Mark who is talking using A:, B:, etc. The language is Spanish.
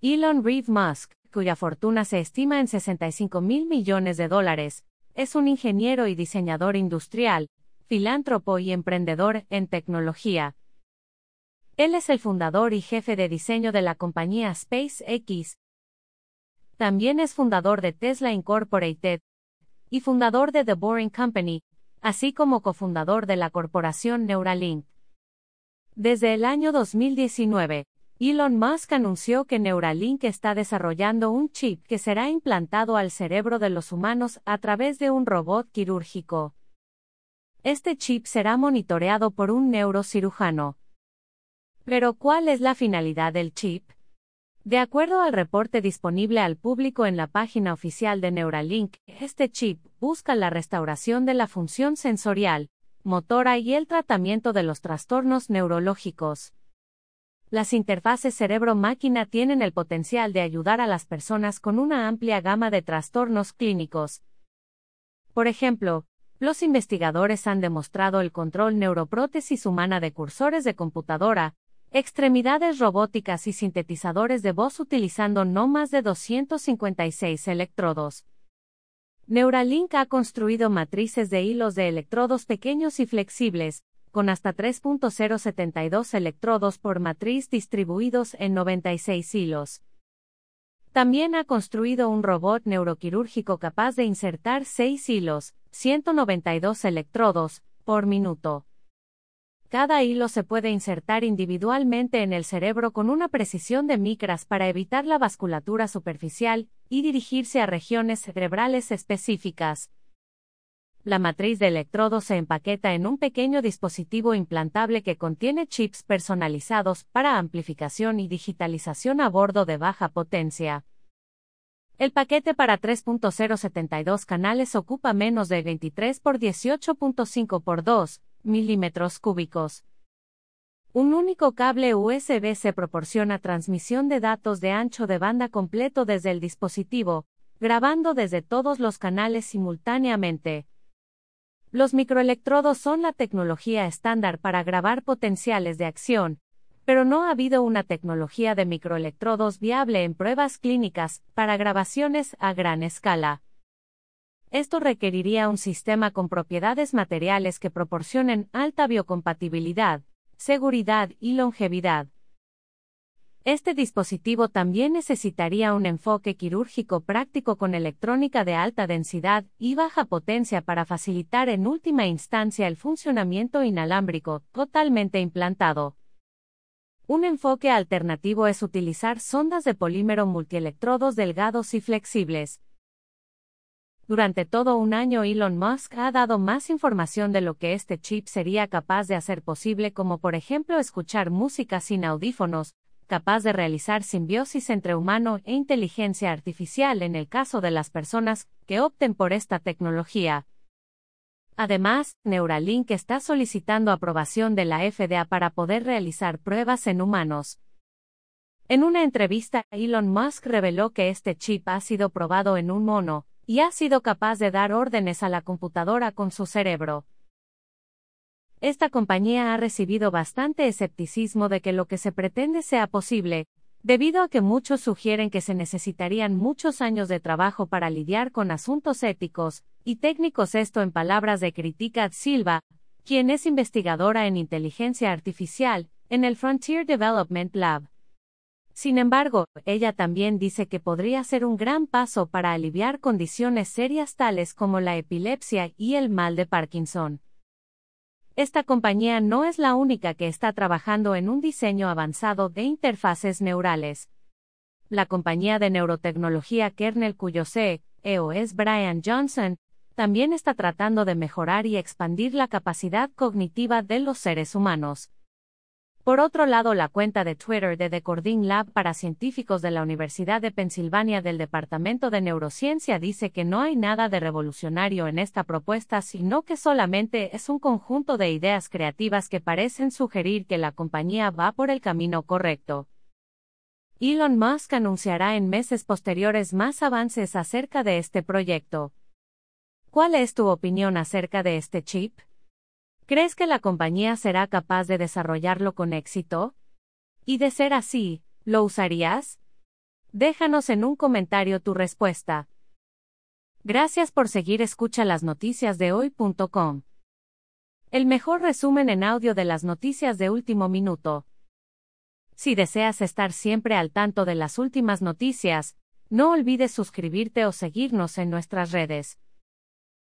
A: Elon Reeve Musk, cuya fortuna se estima en 65 mil millones de dólares, es un ingeniero y diseñador industrial, filántropo y emprendedor en tecnología. Él es el fundador y jefe de diseño de la compañía SpaceX. También es fundador de Tesla Incorporated y fundador de The Boring Company, así como cofundador de la corporación Neuralink. Desde el año 2019, Elon Musk anunció que Neuralink está desarrollando un chip que será implantado al cerebro de los humanos a través de un robot quirúrgico. Este chip será monitoreado por un neurocirujano. Pero ¿cuál es la finalidad del chip? De acuerdo al reporte disponible al público en la página oficial de Neuralink, este chip busca la restauración de la función sensorial, motora y el tratamiento de los trastornos neurológicos. Las interfaces cerebro-máquina tienen el potencial de ayudar a las personas con una amplia gama de trastornos clínicos. Por ejemplo, los investigadores han demostrado el control neuroprótesis humana de cursores de computadora, extremidades robóticas y sintetizadores de voz utilizando no más de 256 electrodos. Neuralink ha construido matrices de hilos de electrodos pequeños y flexibles, con hasta 3.072 electrodos por matriz distribuidos en 96 hilos. También ha construido un robot neuroquirúrgico capaz de insertar 6 hilos, 192 electrodos, por minuto. Cada hilo se puede insertar individualmente en el cerebro con una precisión de micras para evitar la vasculatura superficial y dirigirse a regiones cerebrales específicas. La matriz de electrodos se empaqueta en un pequeño dispositivo implantable que contiene chips personalizados para amplificación y digitalización a bordo de baja potencia. El paquete para 3.072 canales ocupa menos de 23 por 18.5 por 2 milímetros cúbicos. Un único cable USB se proporciona transmisión de datos de ancho de banda completo desde el dispositivo, grabando desde todos los canales simultáneamente. Los microelectrodos son la tecnología estándar para grabar potenciales de acción, pero no ha habido una tecnología de microelectrodos viable en pruebas clínicas para grabaciones a gran escala. Esto requeriría un sistema con propiedades materiales que proporcionen alta biocompatibilidad, seguridad y longevidad. Este dispositivo también necesitaría un enfoque quirúrgico práctico con electrónica de alta densidad y baja potencia para facilitar en última instancia el funcionamiento inalámbrico, totalmente implantado. Un enfoque alternativo es utilizar sondas de polímero multielectrodos delgados y flexibles, durante todo un año Elon Musk ha dado más información de lo que este chip sería capaz de hacer posible como por ejemplo escuchar música sin audífonos, capaz de realizar simbiosis entre humano e inteligencia artificial en el caso de las personas que opten por esta tecnología. Además, Neuralink está solicitando aprobación de la FDA para poder realizar pruebas en humanos. En una entrevista, Elon Musk reveló que este chip ha sido probado en un mono, y ha sido capaz de dar órdenes a la computadora con su cerebro. Esta compañía ha recibido bastante escepticismo de que lo que se pretende sea posible, debido a que muchos sugieren que se necesitarían muchos años de trabajo para lidiar con asuntos éticos y técnicos. Esto en palabras de Critica Silva, quien es investigadora en inteligencia artificial en el Frontier Development Lab. Sin embargo, ella también dice que podría ser un gran paso para aliviar condiciones serias tales como la epilepsia y el mal de Parkinson. Esta compañía no es la única que está trabajando en un diseño avanzado de interfaces neurales. La compañía de neurotecnología Kernel cuyo CEO es Brian Johnson, también está tratando de mejorar y expandir la capacidad cognitiva de los seres humanos. Por otro lado, la cuenta de Twitter de The Cording Lab para científicos de la Universidad de Pensilvania del Departamento de Neurociencia dice que no hay nada de revolucionario en esta propuesta, sino que solamente es un conjunto de ideas creativas que parecen sugerir que la compañía va por el camino correcto. Elon Musk anunciará en meses posteriores más avances acerca de este proyecto. ¿Cuál es tu opinión acerca de este chip? ¿Crees que la compañía será capaz de desarrollarlo con éxito? Y de ser así, ¿lo usarías? Déjanos en un comentario tu respuesta. Gracias por seguir escucha las noticias de hoy.com. El mejor resumen en audio de las noticias de último minuto. Si deseas estar siempre al tanto de las últimas noticias, no olvides suscribirte o seguirnos en nuestras redes.